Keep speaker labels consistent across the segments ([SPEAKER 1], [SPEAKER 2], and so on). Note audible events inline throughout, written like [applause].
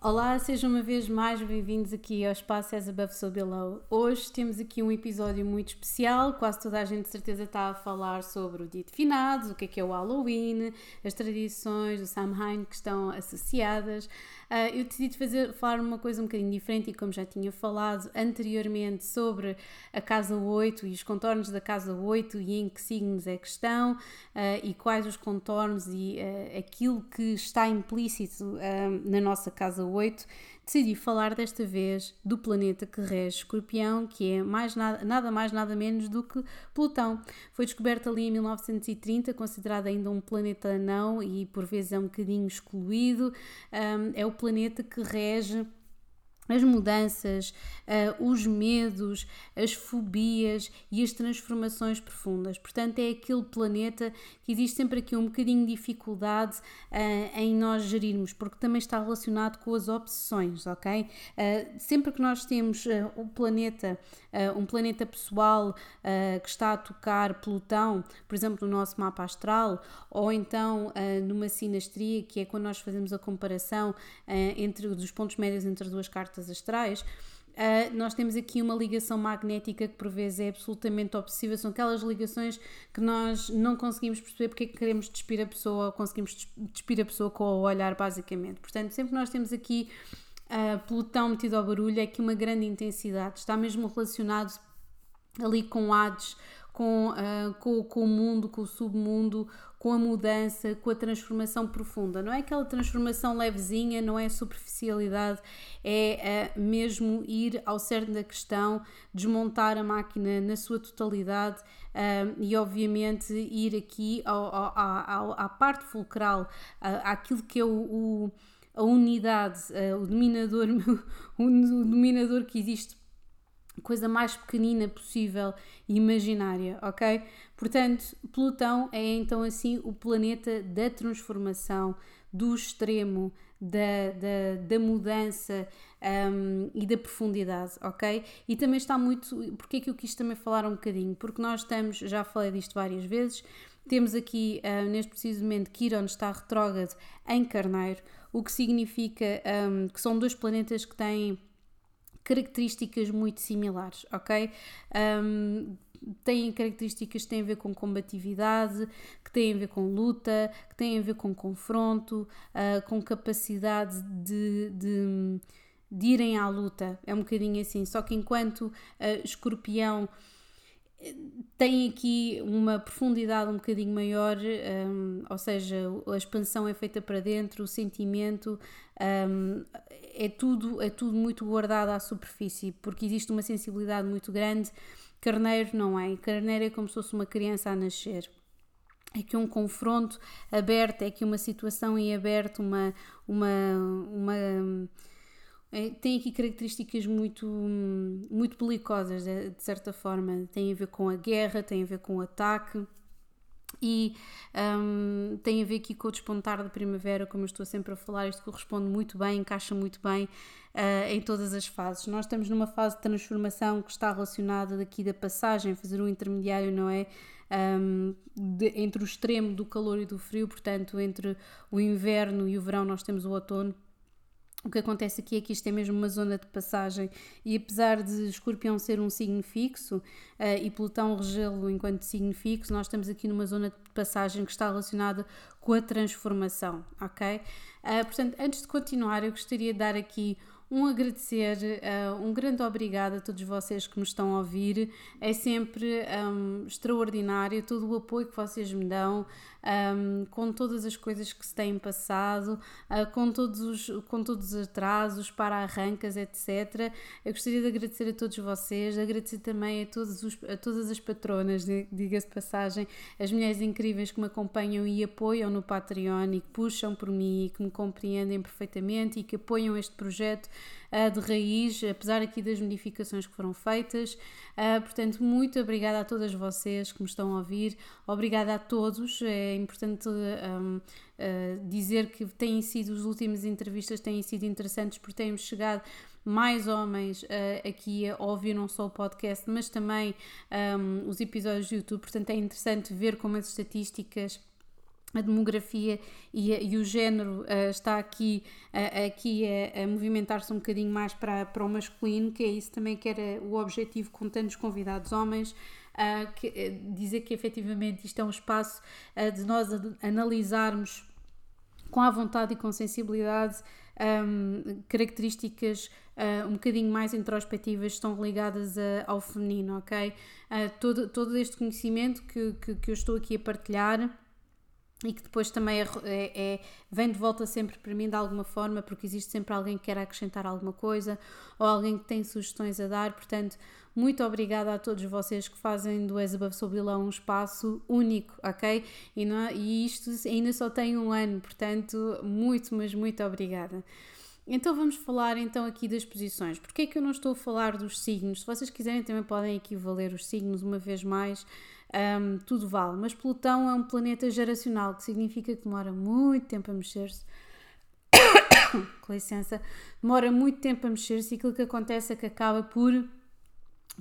[SPEAKER 1] Olá, sejam uma vez mais bem-vindos aqui ao Espaço As Above So Below. Hoje temos aqui um episódio muito especial, quase toda a gente de certeza está a falar sobre o dia de finados, o que é que é o Halloween, as tradições do Samhain que estão associadas. Uh, eu decidi fazer, falar uma coisa um bocadinho diferente e como já tinha falado anteriormente sobre a Casa 8 e os contornos da Casa 8 e em que signos é que estão uh, e quais os contornos e uh, aquilo que está implícito na nossa Casa 8, decidi falar desta vez do planeta que rege Escorpião, que é mais nada, nada mais nada menos do que Plutão. Foi descoberto ali em 1930, considerado ainda um planeta não e por vezes é um bocadinho excluído. Um, é o planeta que rege as mudanças, uh, os medos, as fobias e as transformações profundas. Portanto, é aquele planeta que existe sempre aqui um bocadinho de dificuldade uh, em nós gerirmos, porque também está relacionado com as obsessões, ok? Uh, sempre que nós temos o planeta, um planeta pessoal que está a tocar Plutão, por exemplo, no nosso mapa astral, ou então numa sinastria, que é quando nós fazemos a comparação entre os pontos médios entre duas cartas cartas astrais, Uh, nós temos aqui uma ligação magnética que por vezes é absolutamente obsessiva, são aquelas ligações que nós não conseguimos perceber porque é que queremos despir a pessoa ou conseguimos despir a pessoa com o olhar, basicamente. Portanto, sempre nós temos aqui uh, Plutão metido ao barulho, é aqui uma grande intensidade, está mesmo relacionado ali com Hades, com, uh, com, com o mundo, com o submundo, com a mudança, com a transformação profunda. Não é aquela transformação levezinha, não é superficialidade, é uh, mesmo ir ao cerne da questão, desmontar a máquina na sua totalidade uh, e, obviamente, ir aqui ao, ao, ao, à parte fulcral, àquilo que é o, o a unidade, o dominador, [laughs] o dominador que existe coisa mais pequenina possível e imaginária, ok? Portanto, Plutão é então assim o planeta da transformação, do extremo, da, da, da mudança um, e da profundidade, ok? E também está muito. Porque é que eu quis também falar um bocadinho? Porque nós estamos, já falei disto várias vezes, temos aqui, uh, neste preciso momento, Quiron está retrógrado em Carneiro, o que significa um, que são dois planetas que têm características muito similares, ok? Um, têm características que têm a ver com combatividade, que têm a ver com luta, que têm a ver com confronto, uh, com capacidade de, de, de, irem à luta. É um bocadinho assim. Só que enquanto uh, escorpião tem aqui uma profundidade um bocadinho maior, um, ou seja, a expansão é feita para dentro, o sentimento um, é, tudo, é tudo muito guardado à superfície, porque existe uma sensibilidade muito grande. Carneiro não é, carneiro é como se fosse uma criança a nascer. É que um confronto aberto, é que uma situação em aberto, uma, uma, uma tem aqui características muito, muito belicosas, de, de certa forma. Tem a ver com a guerra, tem a ver com o ataque e um, tem a ver aqui com o despontar da primavera, como eu estou sempre a falar, isto corresponde muito bem, encaixa muito bem uh, em todas as fases. Nós estamos numa fase de transformação que está relacionada daqui da passagem, fazer um intermediário, não é? Um, de, entre o extremo do calor e do frio, portanto, entre o inverno e o verão, nós temos o outono o que acontece aqui é que isto é mesmo uma zona de passagem e apesar de Escorpião ser um signo fixo uh, e Plutão regê-lo enquanto signo fixo, nós estamos aqui numa zona de passagem que está relacionada com a transformação, ok? Uh, portanto, antes de continuar, eu gostaria de dar aqui um agradecer, uh, um grande obrigado a todos vocês que me estão a ouvir. É sempre um, extraordinário todo o apoio que vocês me dão, um, com todas as coisas que se têm passado, uh, com, todos os, com todos os atrasos, para arrancas, etc. Eu gostaria de agradecer a todos vocês, agradecer também a, todos os, a todas as patronas, diga-se passagem, as mulheres incríveis que me acompanham e apoiam no Patreon e que puxam por mim e que me compreendem perfeitamente e que apoiam este projeto uh, de raiz, apesar aqui das modificações que foram feitas. Uh, portanto, muito obrigada a todas vocês que me estão a ouvir, obrigada a todos. É importante um, uh, ah, dizer que têm sido, as últimas entrevistas têm sido interessantes porque temos chegado mais homens uh, aqui a ouvir não só o podcast, mas também um, os episódios do YouTube. Portanto, é interessante ver como as estatísticas a demografia e, e, o género uh, está aqui, uh, aqui a, a movimentar-se um bocadinho mais para, para o masculino, que é isso também que era o objetivo com tantos convidados homens, uh, que, dizer que efetivamente isto é um espaço de nós analisarmos com a vontade e com sensibilidade um, características uh, um bocadinho mais introspectivas estão ligadas a, ao feminino, ok? Uh, todo, todo este conhecimento que, que, que eu estou aqui a partilhar e que depois também é, é, é, vem de volta sempre para mim de alguma forma, porque existe sempre alguém que quer acrescentar alguma coisa ou alguém que tem sugestões a dar. Portanto, muito obrigada a todos vocês que fazem do As Above So Below um espaço único, ok? E, não, é, e isto ainda só tem um ano, portanto, muito, mas muito obrigada. Então vamos falar então aqui das posições. Porquê é que eu não estou a falar dos signos? Se vocês quiserem também podem aqui valer os signos uma vez mais um, tudo vale. Mas Plutão é um planeta geracional, que significa que demora muito tempo a mexer-se. [coughs] Com licença, demora muito tempo a mexer-se e aquilo que acontece é que acaba por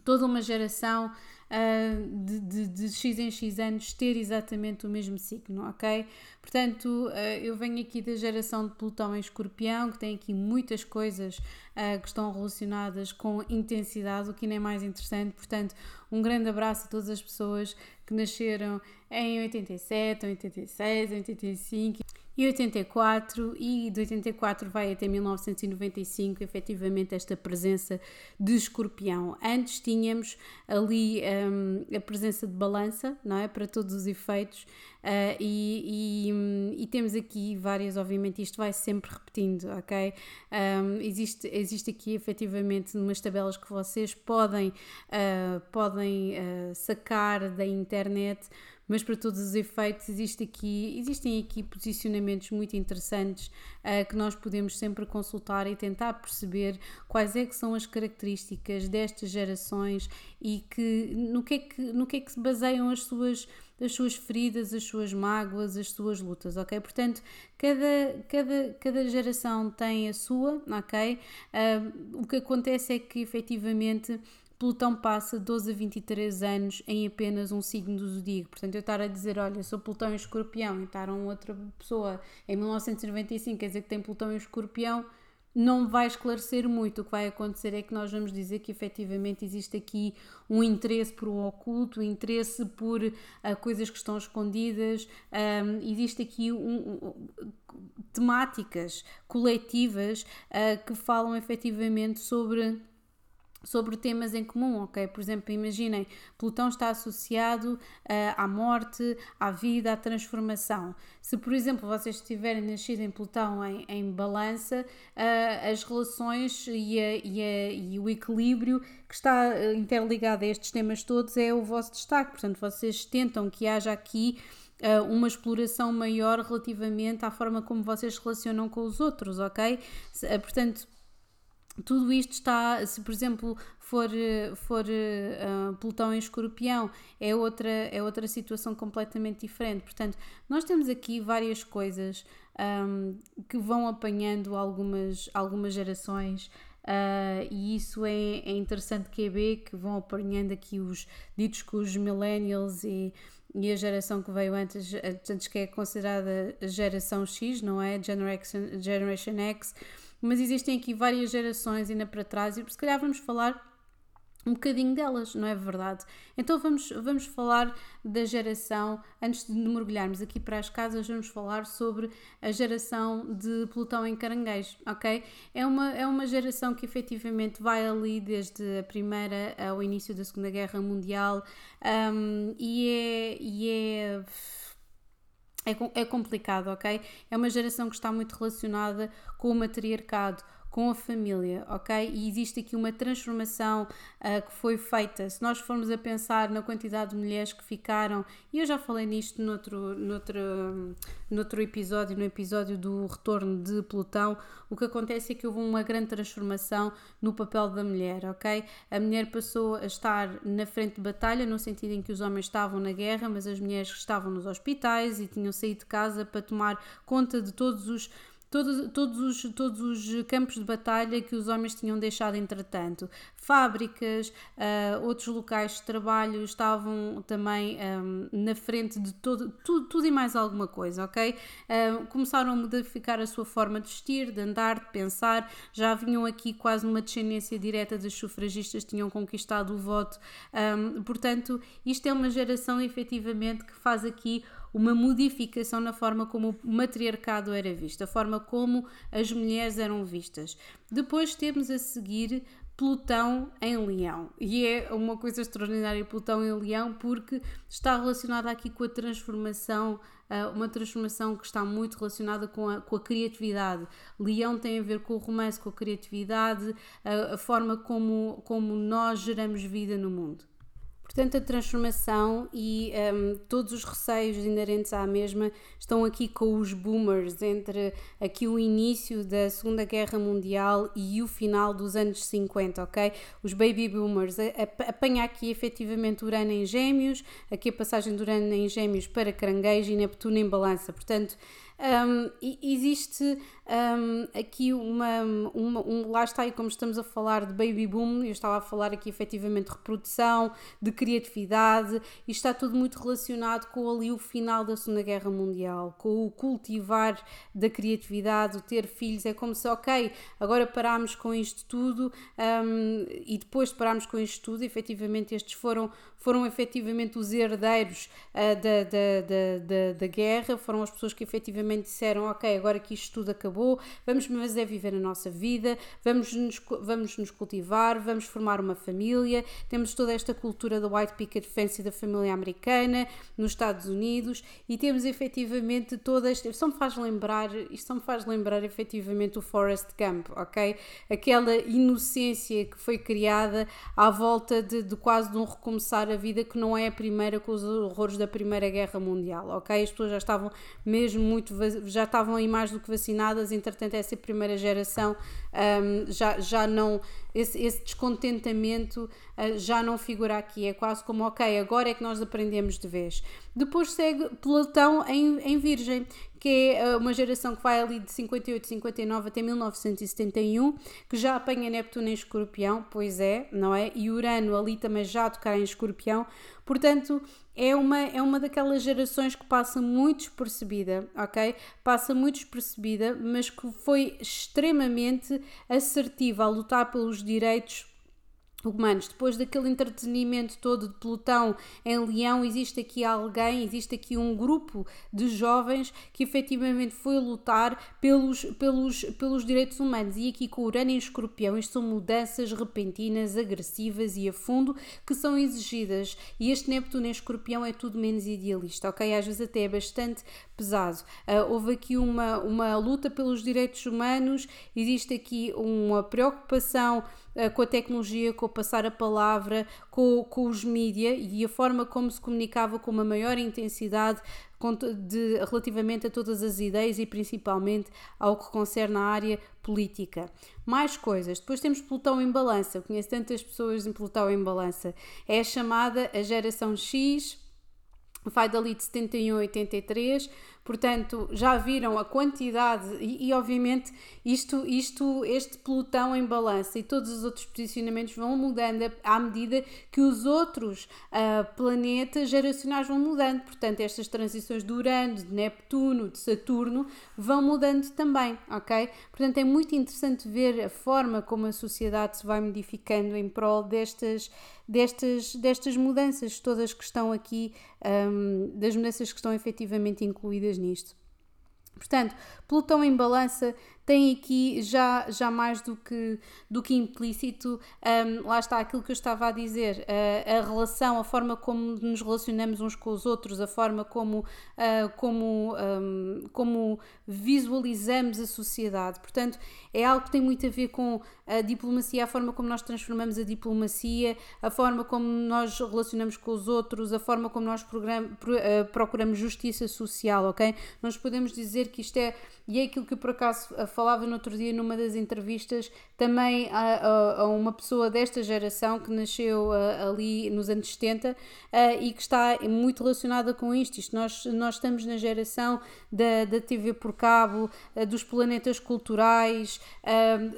[SPEAKER 1] toda uma geração uh, de, de, de, X em X anos ter exatamente o mesmo signo, ok? Portanto, uh, eu venho aqui da geração de Plutão em Escorpião, que tem aqui muitas coisas uh, que estão relacionadas com intensidade, o que nem é mais interessante. Portanto, um grande abraço a todas as pessoas que nasceram em 87, 86, 85 e 84 e de 84 vai até 1995 efetivamente esta presença de escorpião. Antes tínhamos ali um, a presença de balança, não é? Para todos os efeitos uh, e, e, e, temos aqui várias, obviamente isto vai sempre repetindo, ok? Um, existe, existe aqui efetivamente umas tabelas que vocês podem, uh, podem uh, sacar da internet mas para todos os efeitos existe aqui, existem aqui posicionamentos muito interessantes uh, que nós podemos sempre consultar e tentar perceber quais é que são as características destas gerações e que, no, que é que, no que é que se baseiam as suas as suas feridas, as suas mágoas, as suas lutas, ok? Portanto, cada, cada, cada geração tem a sua, ok? Uh, o que acontece é que efetivamente Plutão passa 12 a 23 anos em apenas um signo do zodíaco. Portanto, eu estar a dizer, olha, sou Plutão em escorpião e estar uma outra pessoa em 1995, quer dizer que tem Plutão em escorpião, não vai esclarecer muito. O que vai acontecer é que nós vamos dizer que efetivamente existe aqui um interesse por um oculto, um interesse por uh, coisas que estão escondidas, um, existe aqui um, um, temáticas coletivas uh, que falam efetivamente sobre sobre temas em comum, ok? Por exemplo, imaginem, Plutão está associado uh, à morte, à vida, à transformação. Se, por exemplo, vocês estiverem nascido em Plutão em, em balança, uh, as relações e, a, e, a, e, o equilíbrio que está eh, interligado a estes temas todos é o vosso destaque. Portanto, vocês tentam que haja aqui uma exploração maior relativamente à forma como vocês se relacionam com os outros, ok? Portanto, tudo isto está, se por exemplo for, for uh, Plutão em escorpião, é outra, é outra situação completamente diferente. Portanto, nós temos aqui várias coisas um, que vão apanhando algumas, algumas gerações. Uh, e isso é, é interessante que é B, que vão apanhando aqui os ditos com os millennials e, e a geração que veio antes, antes que é considerada geração X, não é? Generation, Generation X mas existem aqui várias gerações ainda para trás e se calhar vamos falar um bocadinho delas, não é verdade? Então vamos, vamos falar da geração, antes de mergulharmos aqui para as casas, vamos falar sobre a geração de Plutão em Caranguejo, ok? É uma, é uma geração que efetivamente vai ali desde a primeira ao início da Segunda Guerra Mundial um, e é. E é é, é complicado, ok? É uma geração que está muito relacionada com o matriarcado, com a família, ok? E existe aqui uma transformação uh, que foi feita. Se nós formos a pensar na quantidade de mulheres que ficaram, e eu já falei nisto noutro, noutro, noutro episódio, no episódio do retorno de Plutão, o que acontece é que houve uma grande transformação no papel da mulher, ok? A mulher passou a estar na frente de batalha, no sentido em que os homens estavam na guerra, mas as mulheres estavam nos hospitais e tinham saído de casa para tomar conta de todos os todos, todos, os, todos os campos de batalha que os homens tinham deixado entretanto. Fábricas, uh, outros locais de trabalho estavam também um, na frente de todo, tudo, tudo e mais alguma coisa, ok? Uh, começaram a modificar a sua forma de vestir, de andar, de pensar, já vinham aqui quase numa descendência direta dos sufragistas, tinham conquistado o voto. Um, portanto, isto é uma geração efetivamente que faz aqui uma modificação na forma como o matriarcado era visto, a forma como as mulheres eram vistas. Depois temos a seguir Plutão em Leão. E é uma coisa extraordinária Plutão em Leão porque está relacionada aqui com a transformação, ah, uma transformação que está muito relacionada com a, com a criatividade. Leão tem a ver com o romance, com a criatividade, a, a forma como, como nós geramos vida no mundo. Portanto, a transformação e um, todos os receios inerentes à mesma estão aqui com os boomers, entre aqui o início da Segunda Guerra Mundial e o final dos anos 50, ok? Os baby boomers. Apanha aqui efetivamente Urano em Gêmeos, aqui a passagem de Urano em Gêmeos para Caranguejo e Neptuno em Balança. Portanto, um, existe um, aqui uma, uma um, lá está aí como estamos a falar de baby boom, eu estava a falar aqui efetivamente de reprodução, de criatividade, e está tudo muito relacionado com ali o final da Segunda Guerra Mundial, com o cultivar da criatividade, o ter filhos, é como se, ok, agora parámos com isto tudo um, e depois de parámos com isto tudo, efetivamente estes foram, foram efetivamente os herdeiros uh, da, da, da, da, da guerra, foram as pessoas que efetivamente disseram, ok, agora que isto tudo acabou acabou, vamos mas é viver a nossa vida, vamos nos, vamos nos cultivar, vamos formar uma família, temos toda esta cultura da white picket fence da família americana nos Estados Unidos e temos efetivamente toda esta, só me faz lembrar, isto só me faz lembrar efetivamente o Forrest Gump, ok? Aquela inocência que foi criada à volta de, de quase de um recomeçar a vida que não é a primeira com os horrores da Primeira Guerra Mundial, ok? As pessoas já estavam mesmo muito, já estavam aí mais do que vacinadas mas entretanto essa primeira geração um, já, já não, esse, esse descontentamento uh, já não figura aqui, é quase como, ok, agora é que nós aprendemos de vez. Depois segue Platão em, em Virgem, que é uh, uma geração que vai ali de 58, 59 até 1971, que já apanha Neptuno em Escorpião, pois é, não é? E Urano ali também já a tocar em Escorpião, portanto é uma, é uma daquelas gerações que passa muito despercebida, ok? Passa muito despercebida, mas que foi extremamente assertiva a lutar pelos direitos humanos. Depois daquele entretenimento todo de pelotão em Leão, existe aqui alguém, existe aqui um grupo de jovens que efetivamente foi lutar pelos, pelos, pelos direitos humanos. E aqui com Urano em Escorpião, isto são mudanças repentinas, agressivas e a fundo que são exigidas. E este Neptuno em Escorpião é tudo menos idealista, ok? Às vezes até é bastante pesado. Uh, houve aqui uma, uma luta pelos direitos humanos, existe aqui uma preocupação com a tecnologia, com o passar a palavra, com, com os mídias e a forma como se comunicava com uma maior intensidade de, relativamente a todas as ideias e principalmente ao que concerne a área política. Mais coisas. Depois temos Plutão em balança. Eu conheço tantas pessoas em Plutão em balança. É chamada a geração X vai dali de 71 a 83, portanto já viram a quantidade e, e, obviamente isto, isto, este pelotão em balança e todos os outros posicionamentos vão mudando à medida que os outros uh, planetas geracionais vão mudando, portanto estas transições de Urano, de Neptuno, de Saturno vão mudando também, ok? Portanto é muito interessante ver a forma como a sociedade se vai modificando em prol destas destas, destas mudanças todas que estão aqui, um, das mudanças que estão efetivamente incluídas nisto. Portanto, Plutão em balança tem aqui já, já mais do que, do que implícito, um, lá está aquilo que eu estava a dizer, uh, a relação, a forma como nos relacionamos uns com os outros, a forma como, uh, como, um, como visualizamos a sociedade. Portanto, é algo que tem muito a ver com a diplomacia, a forma como nós transformamos a diplomacia, a forma como nós relacionamos com os outros, a forma como nós uh, procuramos justiça social, ok? Nós podemos dizer que isto é, e é aquilo que por acaso falava no outro dia numa das entrevistas também a, a, a uma pessoa desta geração que nasceu uh, ali nos anos 70 uh, e que está muito relacionada com isto. isto nós, nós estamos na geração da, da TV por cabo, uh, dos planetas culturais,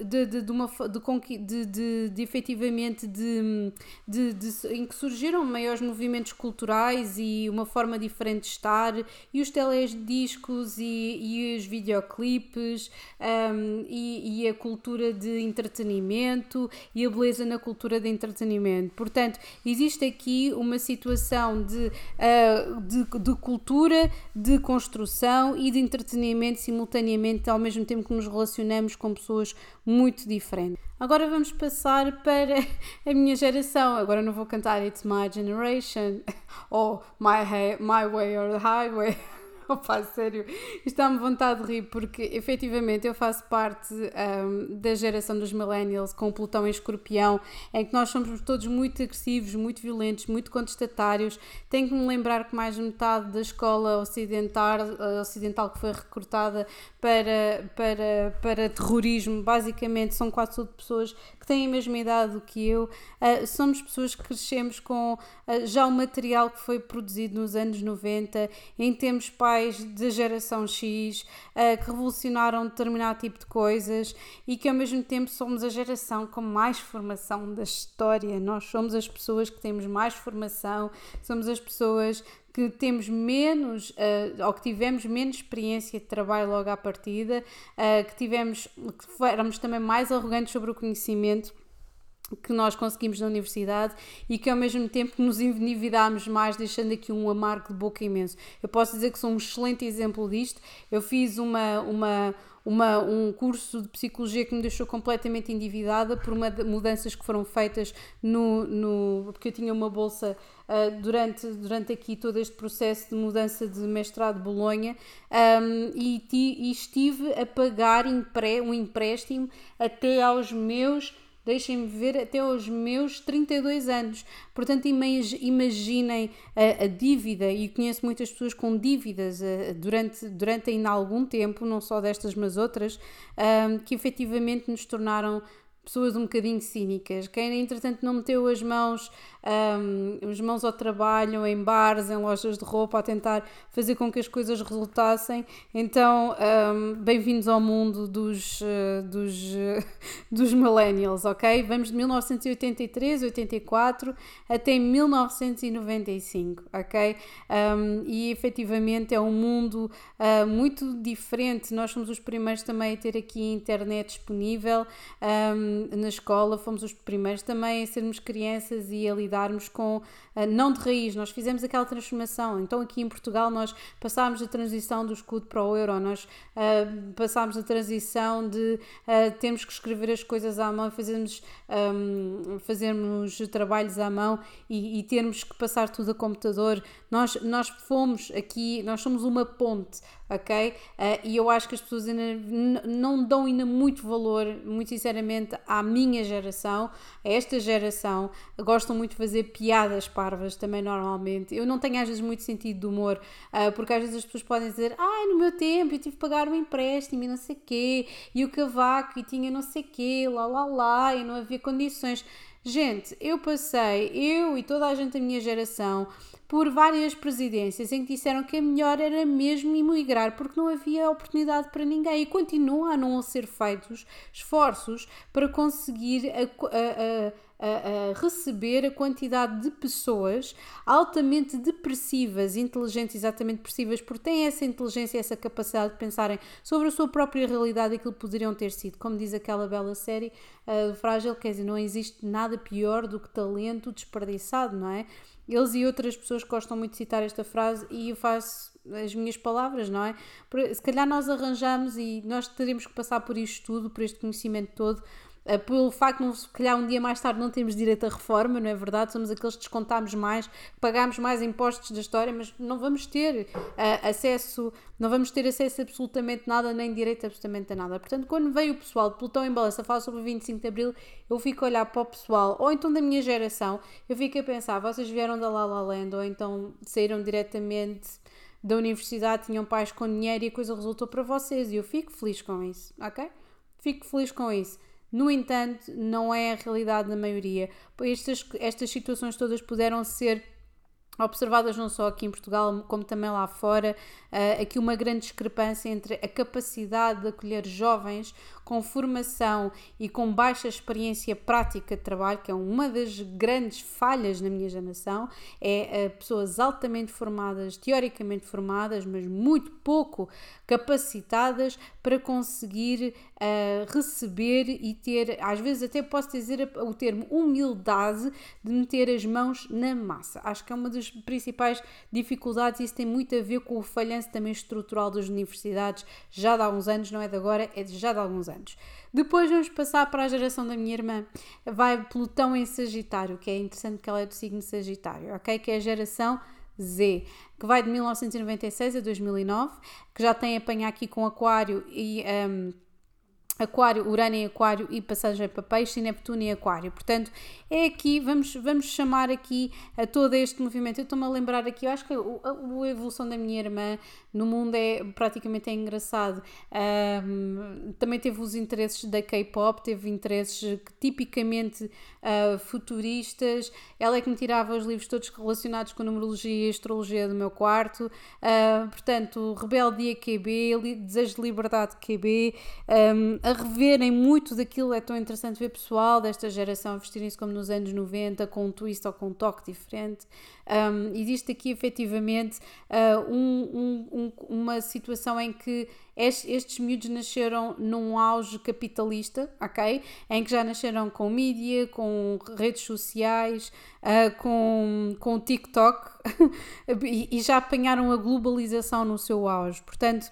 [SPEAKER 1] de, de, de, uma, de, de, de, de efetivamente de, de, de, em que surgiram maiores movimentos culturais e uma forma diferente de estar, e os telediscos e, e os videoclipes um, e, e a cultura de entretenimento e a beleza na cultura de entretenimento. Portanto, existe aqui uma situação de, uh, de, de, cultura, de construção e de entretenimento simultaneamente, ao mesmo tempo que nos relacionamos com pessoas muito diferentes. Agora vamos passar para a minha geração. Agora não vou cantar It's My Generation [laughs] ou My, my Way or the Highway. [laughs] Opa, sério, está-me vontade de rir porque efetivamente eu faço parte um, da geração dos millennials com Plutão e Escorpião, em que nós somos todos muito agressivos, muito violentos, muito contestatários. Tenho que me lembrar que mais de metade da escola ocidental, uh, ocidental que foi recrutada para, para, para terrorismo, basicamente são quase tudo pessoas têm a mesma idade do que eu. Uh, somos pessoas que crescemos com uh, já o material que foi produzido nos anos 90, em termos pais da geração X uh, que revolucionaram determinado tipo de coisas e que ao mesmo tempo somos a geração com mais formação da história. Nós somos as pessoas que temos mais formação, somos as pessoas que temos menos uh, ou que tivemos menos experiência de trabalho logo à partida, uh, que tivemos que éramos também mais arrogantes sobre o conhecimento que nós conseguimos na universidade e que ao mesmo tempo nos endividámos mais, deixando aqui um amargo de boca imenso. Eu posso dizer que sou um excelente exemplo disto. Eu fiz uma, uma, uma, um curso de psicologia que me deixou completamente endividada por uma mudanças que foram feitas no, no porque eu tinha uma bolsa uh, durante, durante aqui todo este processo de mudança de mestrado de Bolonha um, e, e estive a pagar um empréstimo até aos meus deixem-me ver até aos meus 32 anos. Portanto, imaginem a, a dívida, e conheço muitas pessoas com dívidas uh, durante, durante ainda algum tempo, não só destas, mas outras, um, que efetivamente nos tornaram pessoas um bocadinho cínicas. Quem, entretanto, não meteu as mãos um, as mãos ao trabalho, em bares, em lojas de roupa, a tentar fazer com que as coisas resultassem. Então, um, bem-vindos ao mundo dos, uh, dos, uh, [laughs] dos millennials, ok? Vamos de 1983, 84 até 1995, ok? Um, e efetivamente é um mundo uh, muito diferente. Nós fomos os primeiros também a ter aqui internet disponível na escola, fomos os primeiros também a sermos crianças e a lidarmos com, uh, não de raiz, nós fizemos aquela transformação. Então, aqui em Portugal, nós passámos a transição do escudo para o euro, nós uh, passámos a transição de uh, termos que escrever as coisas à mão, fazermos, um, fazermos trabalhos à mão e, e termos que passar tudo a computador. Nós, nós fomos aqui, nós somos uma ponte ok? Uh, e eu acho que as pessoas ainda não dão ainda muito valor, muito sinceramente, à minha geração, a esta geração. Gostam muito de fazer piadas parvas também, normalmente. Eu não tenho às vezes muito sentido de humor, uh, porque às vezes as pessoas podem dizer: ai, no meu tempo eu tive que pagar um empréstimo e não sei quê, e o cavaco e tinha não sei quê, lá lá lá, e não havia condições. Gente, eu passei, eu e toda a gente da minha geração, por várias presidências em que disseram que a melhor era mesmo emigrar porque não havia oportunidade para ninguém. E continuam a não ser feitos esforços para conseguir a, a, a, a receber a quantidade de pessoas altamente depressivas, inteligentes, exatamente depressivas, porque têm essa inteligência, essa capacidade de pensarem sobre a sua própria realidade e aquilo que poderiam ter sido. Como diz aquela bela série uh, Frágil, quer dizer, não existe nada pior do que talento desperdiçado, não é? Eles e outras pessoas gostam muito de citar esta frase e eu faço as minhas palavras, não é? Se calhar nós arranjamos e nós teremos que passar por isto tudo, por este conhecimento todo, pelo facto de, se calhar, um dia mais tarde não temos direito à reforma, não é verdade? Somos aqueles que descontamos mais, pagamos mais impostos da história, mas não vamos ter uh, acesso, não vamos ter acesso a absolutamente nada, nem direito a absolutamente a nada. Portanto, quando veio o pessoal de Plutão em Balança falar sobre o 25 de Abril, eu fico a olhar para o pessoal, ou então da minha geração, eu fico a pensar, vocês vieram da La La Land, ou então saíram diretamente da universidade tinham pais com dinheiro e a coisa resultou para vocês. E eu fico feliz com isso, ok? Fico feliz com isso. No entanto, não é a realidade da maioria. Estas, estas situações todas puderam ser observadas não só aqui em Portugal, como também lá fora, uh, aqui uma grande discrepância entre a capacidade de acolher jovens com formação e com baixa experiência prática de trabalho, que é uma das grandes falhas na minha geração, é uh, pessoas altamente formadas, teoricamente formadas, mas muito pouco capacitadas para conseguir uh, receber e ter, às vezes até posso dizer o termo humildade de meter as mãos na massa. Acho que é uma das principais dificuldades e isso tem muito a ver com o falhanço também estrutural das universidades já de há uns anos, não é de agora, é de já de alguns anos anos. Depois vamos passar para a geração da minha irmã. Vai Plutão em Sagitário, que é interessante que ela é do signo Sagitário, ok? Que é a geração Z, que vai de 1996 a 2009, que já tem apanhar aqui com Aquário e. Um, Aquário, Urano em Aquário e passagem para Peixe e Neptuno em Aquário. Portanto, é aqui, vamos, vamos chamar aqui a todo este movimento. Eu estou-me a lembrar aqui, eu acho que a, a, evolução da minha irmã no mundo é praticamente é engraçado. Um, também teve os interesses da K-pop, teve interesses tipicamente uh, futuristas. Ela é que me tirava os livros todos relacionados com numerologia e astrologia do meu quarto. Uh, portanto, Rebeldia QB, Desejo de Liberdade QB. Um, a reverem muito daquilo, é tão interessante ver pessoal desta geração vestirem-se como nos anos 90, com um twist ou com um toque diferente. Um, existe aqui efetivamente uh, um, um, uma situação em que estes, miúdos nasceram num auge capitalista, ok? Em que já nasceram com mídia, com redes sociais, uh, com, com TikTok [laughs] e, e já apanharam a globalização no seu auge. Portanto,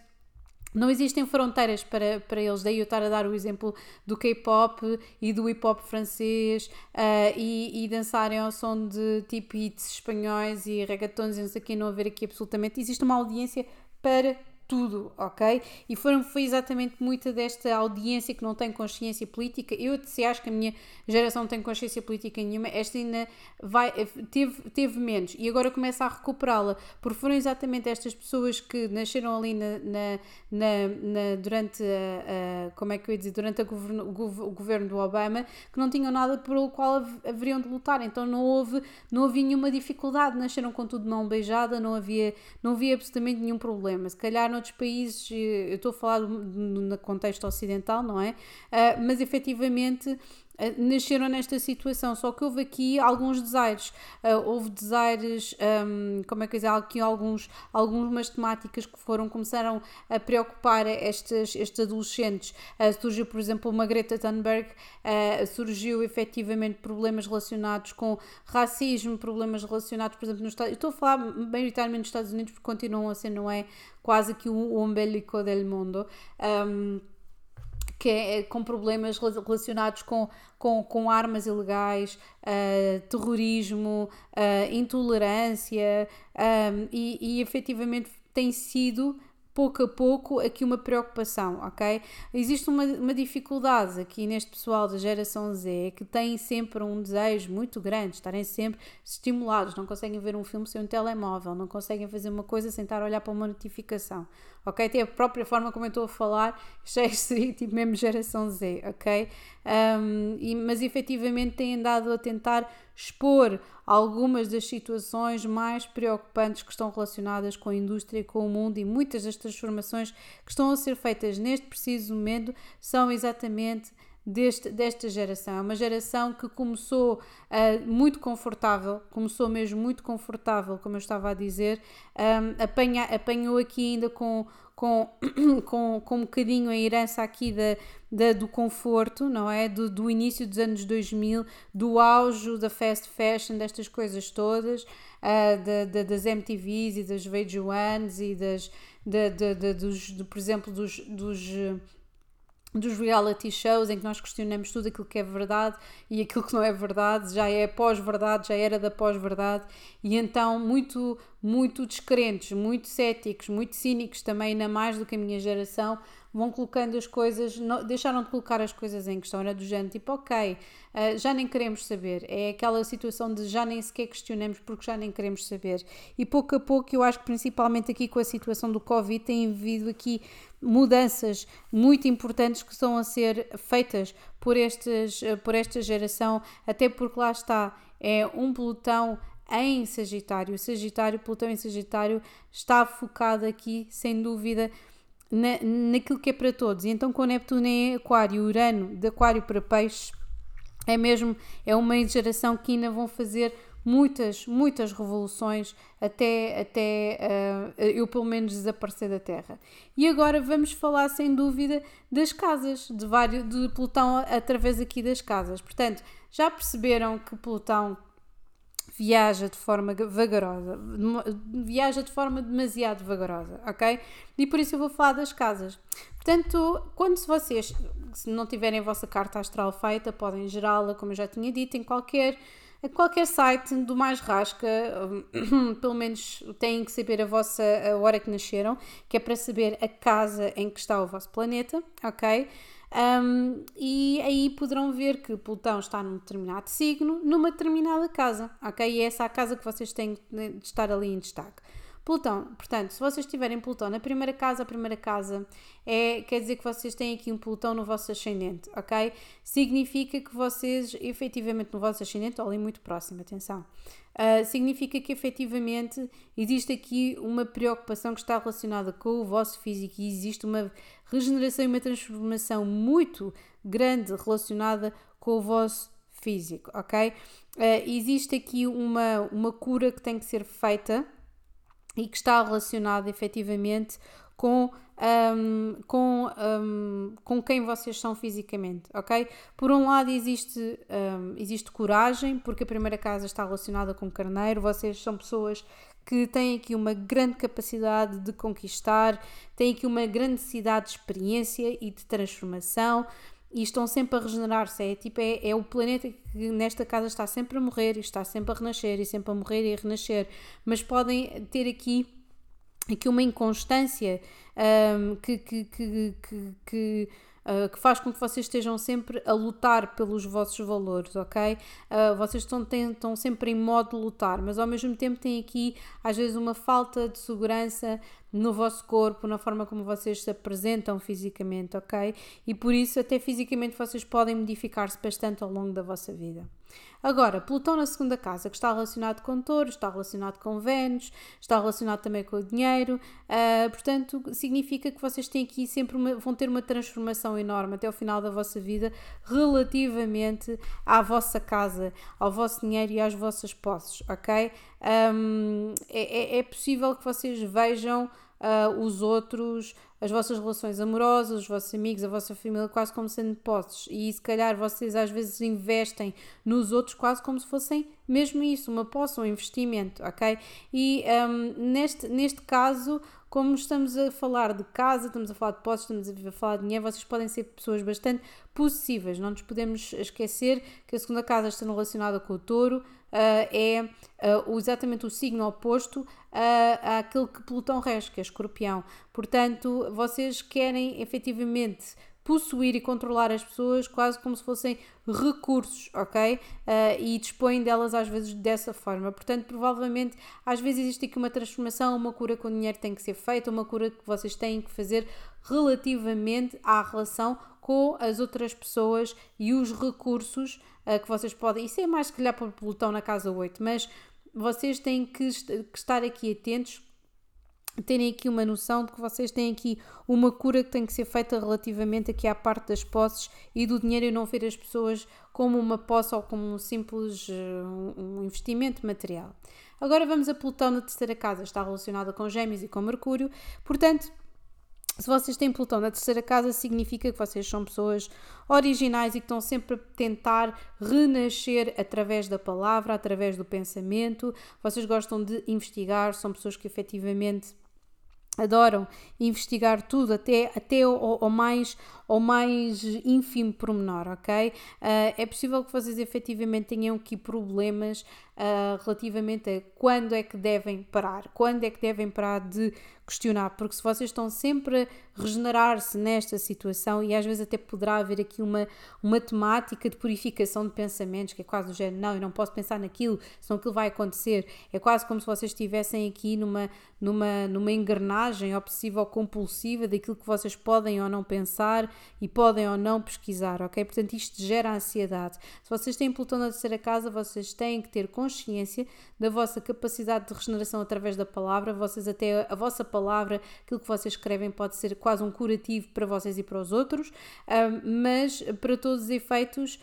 [SPEAKER 1] não existem fronteiras para, para eles, daí eu estar a dar o exemplo do K-pop e do hip-hop francês uh, e, e dançarem ao som de tipo hits espanhóis e reggaetons e não sei o que, não haver aqui absolutamente. Existe uma audiência para tudo, ok? E foram, foi exatamente muita desta audiência que não tem consciência política. Eu se acho que a minha geração não tem consciência política nenhuma, esta ainda vai, teve, teve menos e agora começa a recuperá-la, porque foram exatamente estas pessoas que nasceram ali na, na, na, na durante a, a, como é que eu ia dizer, durante governo, o governo do Obama, que não tinham nada pelo qual haveriam de lutar, então não houve, não havia nenhuma dificuldade, nasceram com tudo de mão beijada, não havia, não havia absolutamente nenhum problema. Se calhar noutros países, eu estou a falar no contexto ocidental, não é? Uh, mas efetivamente nasceram nesta situação, só que houve aqui alguns desaires, uh, houve desaires, um, como é que dizer, aqui alguns, algumas temáticas que foram, começaram a preocupar estes, estes adolescentes, uh, surgiu por exemplo uma Greta Thunberg, uh, surgiu efetivamente problemas relacionados com racismo, problemas relacionados por exemplo nos Estados estou a falar maioritariamente nos Estados Unidos porque continuam a ser, não é, quase que o umbilico del mundo, um, que é, é com problemas relacionados com, com, com armas ilegais, uh, terrorismo, uh, intolerância um, e, e efetivamente tem sido pouco a pouco aqui uma preocupação, ok? Existe uma, uma dificuldade aqui neste pessoal da geração Z que tem sempre um desejo muito grande, estarem sempre estimulados, não conseguem ver um filme sem um telemóvel, não conseguem fazer uma coisa sem estar a olhar para uma notificação, ok? Tem a própria forma como eu estou a falar, [laughs] já é seria tipo mesmo geração Z, ok? Um, e, mas efetivamente têm andado a tentar expor algumas das situações mais preocupantes que estão relacionadas com a indústria, com o mundo e muitas das transformações que estão a ser feitas neste preciso momento são exatamente deste, desta geração. É uma geração que começou uh, muito confortável, começou mesmo muito confortável, como eu estava a dizer, um, apanha, apanhou aqui ainda com, com, [clears throat] com, com um bocadinho a herança aqui da, da, do conforto, não é? Do, do início dos anos 2000, do auge da fast fashion, destas coisas todas, uh, da, da, das MTVs e das VH1s e das, da, da, da, dos, de, por exemplo, dos, dos dos reality shows em que nós questionamos tudo aquilo que é verdade e aquilo que não é verdade já é pós-verdade, já era da pós-verdade. E então muito, muito descrentes, muito céticos, muito cínicos também, ainda mais do que a minha geração, vão colocando as coisas, não, deixaram de colocar as coisas em questão, era do género tipo, ok, uh, já nem queremos saber, é aquela situação de já nem sequer questionamos porque já nem queremos saber. E pouco a pouco, eu acho que principalmente aqui com a situação do Covid, tem havido aqui mudanças muito importantes que estão a ser feitas por, estes, por esta geração, até porque lá está, é um pelotão em Sagitário. Sagitário, Plutão em Sagitário, está focado aqui, sem dúvida, na, naquilo que é para todos. E então, com Neptuno em Aquário, Urano de Aquário para Peixes, é mesmo, é uma geração que ainda vão fazer muitas, muitas revoluções até, até uh, eu pelo menos desaparecer da Terra. E agora vamos falar sem dúvida das casas, de vários, de Plutão através aqui das casas. Portanto, já perceberam que Plutão viaja de forma vagarosa, viaja de forma demasiado vagarosa, ok? E por isso eu vou falar das casas. Portanto, quando vocês se não tiverem a vossa carta astral feita, podem gerá-la, como eu já tinha dito, em qualquer qualquer site do mais rasca, [coughs] pelo menos têm que saber a vossa a hora que nasceram, que é para saber a casa em que está o vosso planeta, ok? Um, e aí poderão ver que Plutão está num determinado signo, numa determinada casa, ok? E é essa a casa que vocês têm de estar ali em destaque. Plutão, portanto, se vocês tiverem Plutão na primeira casa, a primeira casa é, quer dizer que vocês têm aqui um Plutão no vosso ascendente, ok? Significa que vocês, efetivamente, no vosso ascendente, olhem muito próximo, atenção, uh, significa que efetivamente existe aqui uma preocupação que está relacionada com o vosso físico e existe uma regeneração e uma transformação muito grande relacionada com o vosso físico, ok? Uh, existe aqui uma, uma cura que tem que ser feita e que está relacionado efetivamente com, um, com, um, com quem vocês são fisicamente, ok? Por um lado existe, um, existe coragem, porque a primeira casa está relacionada com carneiro, vocês são pessoas que têm aqui uma grande capacidade de conquistar, têm aqui uma grande necessidade de experiência e de transformação, e estão sempre a regenerar-se. É, tipo, é, é o planeta que nesta casa está sempre a morrer e está sempre a renascer e sempre a morrer e a renascer. Mas podem ter aqui, aqui uma inconstância um, que, que, que, que, que Uh, que faz com que vocês estejam sempre a lutar pelos vossos valores, ok? Uh, vocês estão, têm, estão sempre em modo de lutar, mas ao mesmo tempo têm aqui, às vezes, uma falta de segurança no vosso corpo, na forma como vocês se apresentam fisicamente, ok? E por isso, até fisicamente, vocês podem modificar-se bastante ao longo da vossa vida. Agora, Plutão na segunda casa, que está relacionado com Touro, está relacionado com Vênus, está relacionado também com o dinheiro, uh, portanto, significa que vocês têm aqui sempre uma, vão ter uma transformação enorme até o final da vossa vida relativamente à vossa casa, ao vosso dinheiro e às vossas posses, ok? Um, é, é, é possível que vocês vejam uh, os outros, as vossas relações amorosas, os vossos amigos, a vossa família, quase como sendo posses. E se calhar vocês às vezes investem nos outros quase como se fossem mesmo isso, uma posse, um investimento, ok? E um, neste, neste caso, como estamos a falar de casa, estamos a falar de posses, estamos a falar de dinheiro, vocês podem ser pessoas bastante possessivas. Não nos podemos esquecer que a segunda casa está relacionada com o touro, uh, é uh, exatamente o signo oposto uh, àquele que Plutão rege, que é escorpião. Portanto, vocês querem efetivamente possuir e controlar as pessoas quase como se fossem recursos, ok? Uh, e dispõem delas às vezes dessa forma. Portanto, provavelmente, às vezes existe aqui uma transformação, uma cura com dinheiro tem que ser feita, uma cura que vocês têm que fazer relativamente à relação com as outras pessoas e os recursos uh, que vocês podem. Isso é mais que calhar para Plutão na casa 8, mas vocês têm que estar aqui atentos terem aqui uma noção de que vocês têm aqui uma cura que tem que ser feita relativamente aqui à parte das posses e do dinheiro e não ver as pessoas como uma posse ou como um simples eh, um investimento material. Agora vamos a Plutão na terceira casa, está relacionada com Gêmeos e com Mercúrio, portanto, se vocês têm Plutão na terceira casa, significa que vocês são pessoas originais e que estão sempre a tentar renascer através da palavra, através do pensamento. Vocês gostam de investigar, são pessoas que efetivamente adoram investigar tudo, até, até ao mais, ao mais ínfimo pormenor, ok? Uh, é possível que vocês efetivamente tenham aqui problemas uh, relativamente a quando é que devem parar, quando é que devem parar de questionar, porque se vocês estão sempre a regenerar-se nesta situação e às vezes até poderá haver aqui uma, uma temática de purificação de pensamentos, que é quase do género, não, eu não posso pensar naquilo, senão aquilo vai acontecer. É quase como se vocês estivessem aqui numa, numa, numa engrenagem obsessiva ou compulsiva daquilo que vocês podem ou não pensar e podem ou não pesquisar, ok? Portanto, isto gera ansiedade. Se vocês têm Plutão na terceira casa, vocês têm que ter consciência da vossa capacidade de regeneração através da palavra, vocês até a vossa palavra, aquilo que vocês escrevem pode ser quase um curativo para vocês e para os outros, um, mas para todos os efeitos,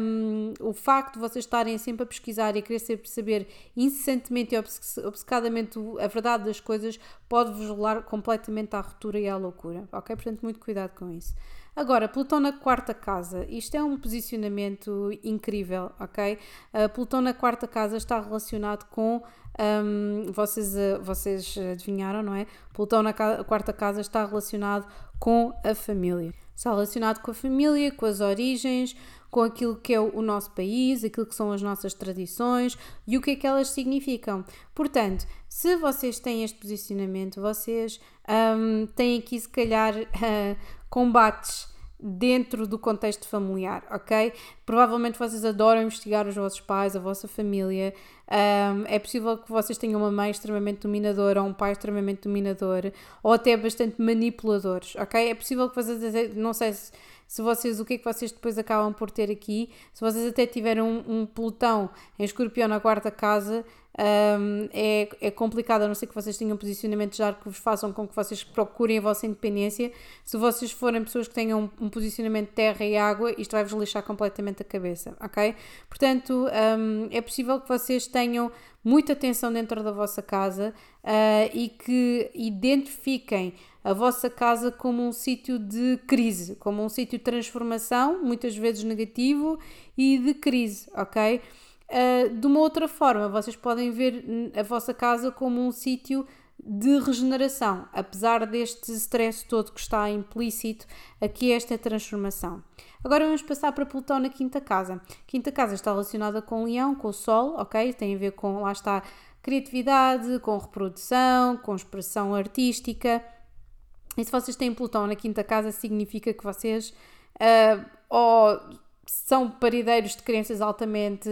[SPEAKER 1] um, o facto de vocês estarem sempre a pesquisar e a querer saber incessantemente e obcecadamente a verdade das coisas pode vos levar completamente à ruptura e à loucura, ok? Portanto, muito cuidado com isso. Agora, Plutão na quarta casa, isto é um posicionamento incrível, ok? Uh, Plutão na quarta casa está relacionado com. Um, vocês, uh, vocês adivinharam, não é? Plutão na quarta casa está relacionado com a família. Está relacionado com a família, com as origens, com aquilo que é o nosso país, aquilo que são as nossas tradições e o que é que elas significam. Portanto, se vocês têm este posicionamento, vocês um, têm aqui se calhar uh, [laughs] combates dentro do contexto familiar, ok? Provavelmente vocês adoram investigar os vossos pais, a vossa família. Um, é possível que vocês tenham uma mãe extremamente dominadora ou um pai extremamente dominador ou até bastante manipuladores, ok? É possível que vocês, não sei se se vocês, o que é que vocês depois acabam por ter aqui, se vocês até tiverem um, um pelotão em escorpião na quarta casa, um, é, é complicado, a não ser que vocês tenham posicionamento já que vos façam com que vocês procurem a vossa independência. Se vocês forem pessoas que tenham um posicionamento de terra e água, isto vai-vos lixar completamente a cabeça, ok? Portanto, um, é possível que vocês tenham muita atenção dentro da vossa casa uh, e que identifiquem a vossa casa como um sítio de crise, como um sítio de transformação, muitas vezes negativo, e de crise, ok? Uh, de uma outra forma, vocês podem ver a vossa casa como um sítio de regeneração, apesar deste stress todo que está implícito aqui esta transformação. Agora vamos passar para Plutão na quinta casa. Quinta casa está relacionada com o Leão, com o Sol, ok? Tem a ver com, lá está, criatividade, com reprodução, com expressão artística. E se vocês têm Plutão na quinta casa, significa que vocês uh, ou são parideiros de crenças altamente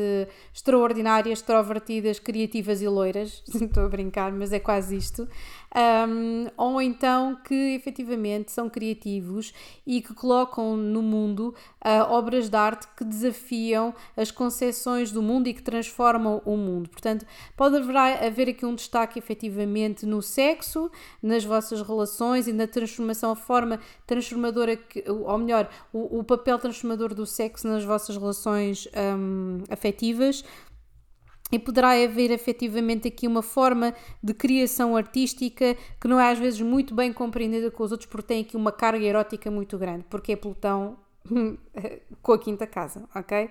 [SPEAKER 1] extraordinárias, extrovertidas, criativas e loiras. [laughs] Estou a brincar, mas é quase isto um, ou então que efetivamente são criativos e que colocam no mundo uh, obras de arte que desafiam as concepções do mundo e que transformam o mundo. Portanto, pode haver, haver aqui um destaque efetivamente no sexo, nas vossas relações e na transformação, a forma transformadora, que, ou melhor, o, o papel transformador do sexo nas vossas relações um, afetivas e poderá haver efetivamente aqui uma forma de criação artística que não é às vezes muito bem compreendida com os outros porque tem aqui uma carga erótica muito grande, porque é Plutão [laughs] com a quinta casa, ok?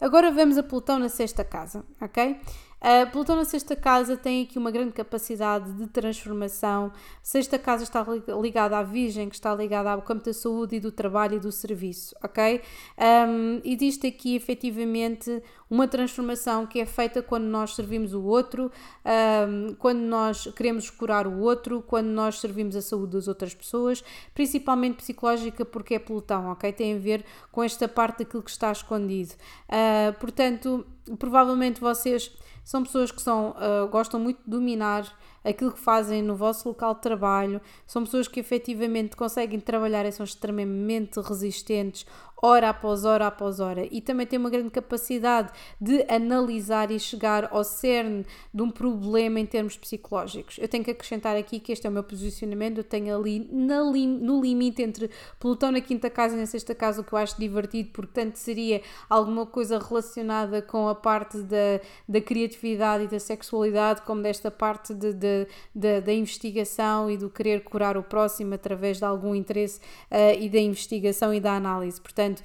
[SPEAKER 1] Agora vamos a Plutão na sexta casa, ok? Uh, Plutão na sexta casa tem aqui uma grande capacidade de transformação. Sexta casa está ligada à Virgem, que está ligada ao campo da saúde e do trabalho e do serviço, ok? Um, existe aqui efetivamente uma transformação que é feita quando nós servimos o outro, um, quando nós queremos curar o outro, quando nós servimos a saúde das outras pessoas, principalmente psicológica, porque é Plutão, ok? Tem a ver com esta parte daquilo que está escondido. Uh, portanto, provavelmente vocês são pessoas que são, uh, gostam muito de dominar aquilo que fazem no vosso local de trabalho, são pessoas que efetivamente conseguem trabalhar e são extremamente resistentes hora após hora após hora. E também tem uma grande capacidade de analisar e chegar ao cerne de um problema em termos psicológicos. Eu tenho que acrescentar aqui que este é o meu posicionamento, eu tenho ali lim, no limite entre Plutão na quinta casa e na sexta casa, o que eu acho divertido, porque tanto seria alguma coisa relacionada com a parte da, da criatividade e da sexualidade, como desta parte de, de, da investigação e do querer curar o próximo através de algum interesse uh, e da investigação e da análise. Portanto,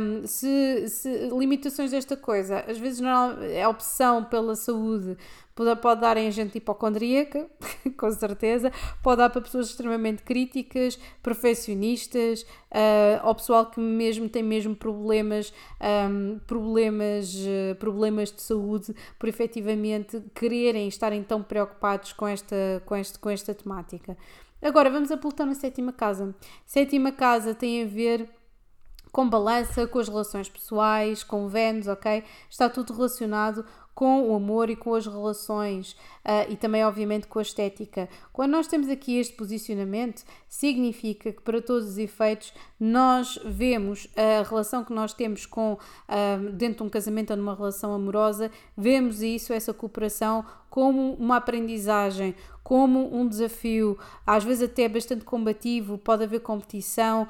[SPEAKER 1] um, se, se, limitações desta coisa, às vezes não é opção pela saúde Pode, dar em gente hipocondríaca, [laughs] com certeza, pode dar para pessoas extremamente críticas, perfeccionistas, uh, ou pessoal que mesmo tem mesmo problemas, um, problemas, uh, problemas de saúde, por efetivamente quererem estarem tão preocupados com esta, com este, com esta temática. Agora vamos a Plutão na sétima casa. Sétima casa tem a ver com balança, com as relações pessoais, com Vênus, ok? Está tudo relacionado com o amor e com as relações uh, e também, obviamente, com a estética. Quando nós temos aqui este posicionamento, significa que, para todos os efeitos, nós vemos a relação que nós temos com uh, dentro de um casamento ou numa relação amorosa, vemos isso, essa cooperação, como uma aprendizagem, como um desafio, às vezes até bastante combativo, pode haver competição,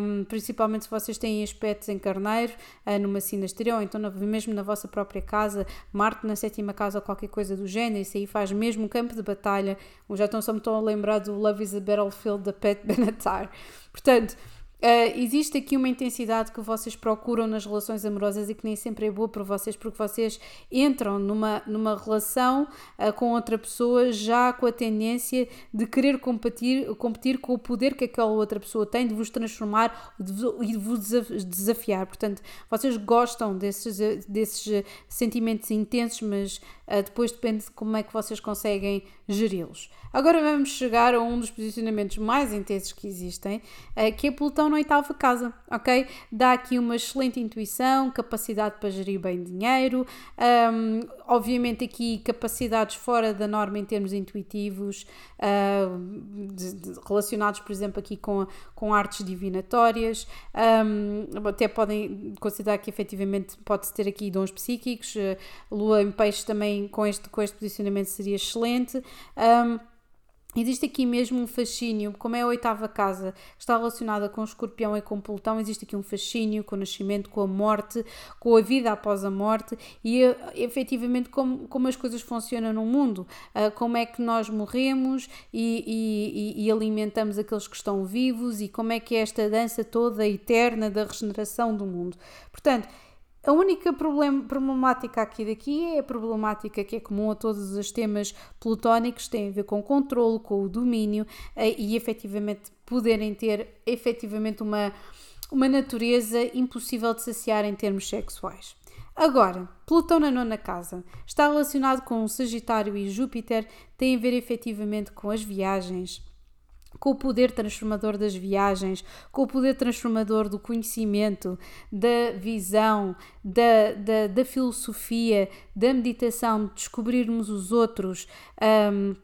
[SPEAKER 1] um, principalmente se vocês têm aspectos em carneiro, uh, numa sinastria, ou então na, mesmo na vossa própria casa, Marte na sétima casa ou qualquer coisa do género, isso aí faz mesmo um campo de batalha. Já estão só me estão a lembrar do Love is a Battlefield da Pat Benatar. Portanto, Uh, existe aqui uma intensidade que vocês procuram nas relações amorosas e que nem sempre é boa para vocês, porque vocês entram numa, numa relação uh, com outra pessoa já com a tendência de querer competir, competir com o poder que aquela outra pessoa tem de vos transformar e de vos desafiar. Portanto, vocês gostam desses, desses sentimentos intensos, mas uh, depois depende de como é que vocês conseguem geri-los. Agora vamos chegar a um dos posicionamentos mais intensos que existem, que é Plutão na oitava casa, ok? Dá aqui uma excelente intuição, capacidade para gerir bem dinheiro, um, obviamente aqui capacidades fora da norma em termos intuitivos, uh, de, de, relacionados, por exemplo, aqui com, com artes divinatórias, um, até podem considerar que efetivamente pode-se ter aqui dons psíquicos, uh, lua em peixe também com este, com este posicionamento seria excelente. Um, Existe aqui mesmo um fascínio, como é a oitava casa, que está relacionada com o escorpião e com o Plutão, existe aqui um fascínio com o nascimento, com a morte, com a vida após a morte e eh, efetivamente como, como as coisas funcionam no mundo, uh, como é que nós morremos e, e, e, alimentamos aqueles que estão vivos e como é que é esta dança toda eterna da regeneração do mundo. Portanto, a única problem, problemática aqui daqui é a problemática que é comum a todos os temas plutónicos, tem a ver com o controle, com o domínio eh, e efetivamente poderem ter efetivamente uma, uma natureza impossível de saciar em termos sexuais. Agora, Plutão na nona casa está relacionado com Sagitário e Júpiter, tem a ver efetivamente com as viagens, com o poder transformador das viagens, com o poder transformador do conhecimento, da visão, da, da, da filosofia, da meditação, de descobrirmos os outros. Um,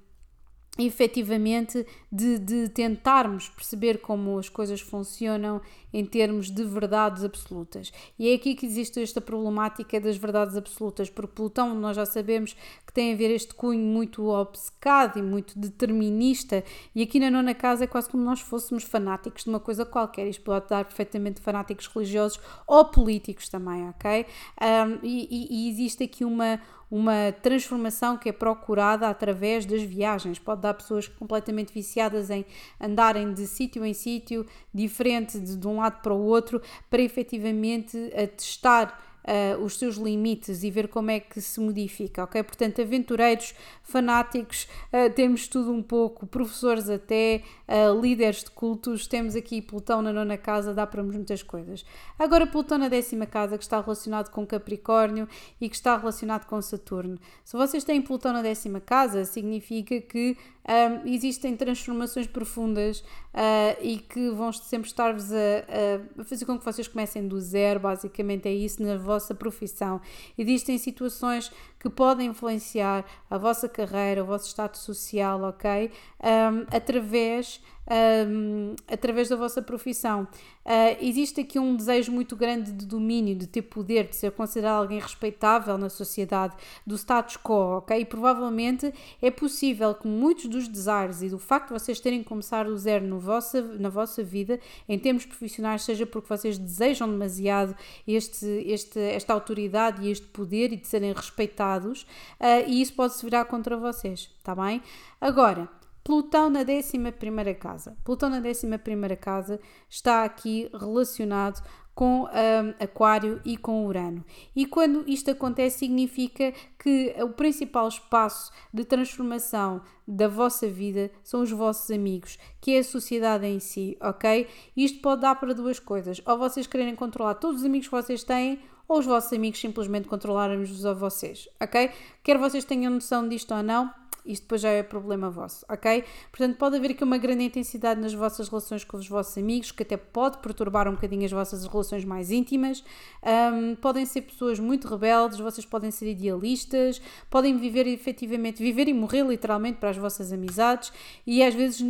[SPEAKER 1] efetivamente de, de tentarmos perceber como as coisas funcionam em termos de verdades absolutas. E é aqui que existe esta problemática das verdades absolutas, porque Plutão nós já sabemos que tem a ver este cunho muito obcecado e muito determinista, e aqui na nona casa é quase como nós fôssemos fanáticos de uma coisa qualquer. Isto pode dar perfeitamente fanáticos religiosos ou políticos também, ok? Um, e, e, existe aqui uma uma transformação que é procurada através das viagens. Pode dar pessoas completamente viciadas em andarem de sítio em sítio, diferente de, de um lado para o outro, para efetivamente testar uh, os seus limites e ver como é que se modifica, ok? Portanto, aventureiros, fanáticos, uh, temos tudo um pouco, professores até, uh, líderes de cultos, temos aqui Plutão na nona casa, dá para muitas coisas. Agora, Plutão na décima casa, que está relacionado com Capricórnio e que está relacionado com Saturno. Se vocês têm Plutão na décima casa, significa que um, existem transformações profundas uh, e que vão sempre estar-vos a, a, fazer com que vocês comecem do zero, basicamente é isso, na vossa profissão. Existem situações que podem influenciar a vossa carreira, o vosso status social, ok? Um, através um, através da vossa profissão. Uh, existe aqui um desejo muito grande de domínio, de ter poder, de ser considerado alguém respeitável na sociedade, do status quo, ok? E provavelmente é possível que muitos dos desires e do facto de vocês terem começado do zero no vossa, na vossa vida, em termos profissionais, seja porque vocês desejam demasiado este, este, esta autoridade e este poder e de serem respeitados, uh, e isso pode se virar contra vocês, tá bem? Agora, Plutão na 11 casa. Plutão na 11 casa está aqui relacionado com um, Aquário e com Urano. E quando isto acontece, significa que o principal espaço de transformação da vossa vida são os vossos amigos, que é a sociedade em si, ok? Isto pode dar para duas coisas: ou vocês quererem controlar todos os amigos que vocês têm, ou os vossos amigos simplesmente controlarem-vos a vocês, ok? Quer vocês tenham noção disto ou não, isto depois já é problema vosso, ok? Portanto, pode haver aqui uma grande intensidade nas vossas relações com os vossos amigos, que até pode perturbar um bocadinho as vossas relações mais íntimas. Um, podem ser pessoas muito rebeldes, vocês podem ser idealistas, podem viver efetivamente, viver e morrer literalmente para as vossas amizades e às vezes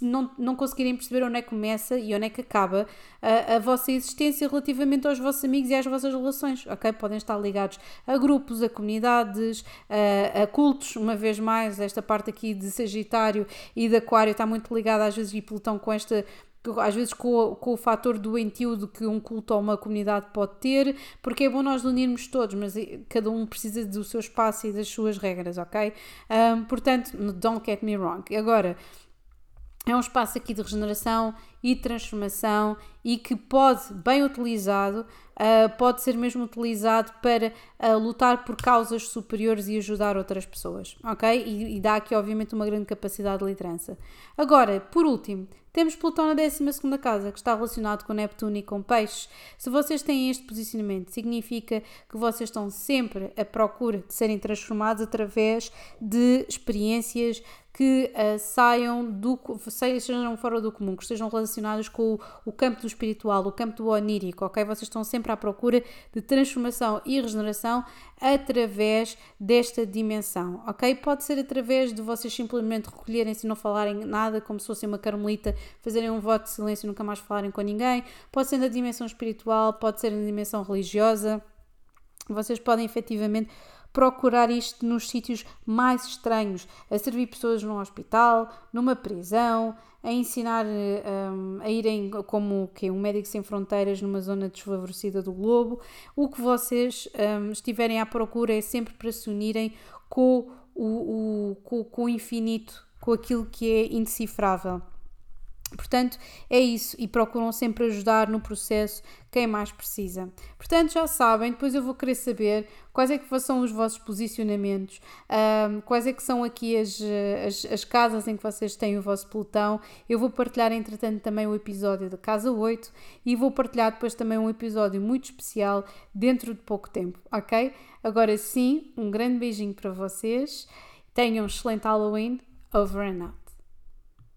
[SPEAKER 1] não, não conseguirem perceber onde é que começa e onde é que acaba a, a vossa existência relativamente aos vossos amigos e às vossas relações, ok? Podem estar ligados a grupos, a comunidades, a, a cultos, uma vez mais mais esta parte aqui de Sagitário e de Aquário está muito ligada às vezes e Plutão com esta às vezes com o, com o fator doentio de que um culto ou uma comunidade pode ter, porque é bom nós unirmos todos, mas cada um precisa do seu espaço e das suas regras, ok? Um, portanto, don't get me wrong. Agora, é um espaço aqui de regeneração e transformação e que pode, bem utilizado, uh, pode ser mesmo utilizado para uh, lutar por causas superiores e ajudar outras pessoas, ok? E, e, dá aqui, obviamente, uma grande capacidade de liderança. Agora, por último, temos Plutão na 12 casa, que está relacionado com Neptuno e com Peixes. Se vocês têm este posicionamento, significa que vocês estão sempre à procura de serem transformados através de experiências que uh, saiam do sejam fora do comum, que estejam relacionadas com o, o, campo do espiritual, o campo do onírico, ok? Vocês estão sempre à procura de transformação e regeneração através desta dimensão, ok? Pode ser através de vocês simplesmente recolherem-se e não falarem nada, como se fossem uma carmelita, fazerem um voto de silêncio e nunca mais falarem com ninguém. Pode ser na dimensão espiritual, pode ser na dimensão religiosa. Vocês podem efetivamente procurar isto nos sítios mais estranhos, a servir pessoas num hospital, numa prisão, a ensinar um, a irem como que um médico sem fronteiras numa zona desfavorecida do globo. O que vocês um, estiverem à procura é sempre para se unirem com o, o, com, com o infinito, com aquilo que é indecifrável. Portanto, é isso e procuram sempre ajudar no processo quem mais precisa. Portanto, já sabem, depois eu vou querer saber quais é que são os vossos posicionamentos, um, quais é que são aqui as, as, as, casas em que vocês têm o vosso pelotão. Eu vou partilhar, entretanto, também o episódio da Casa 8 e vou partilhar depois também um episódio muito especial dentro de pouco tempo, ok? Agora sim, um grande beijinho para vocês. Tenham um excelente Halloween. Over and out.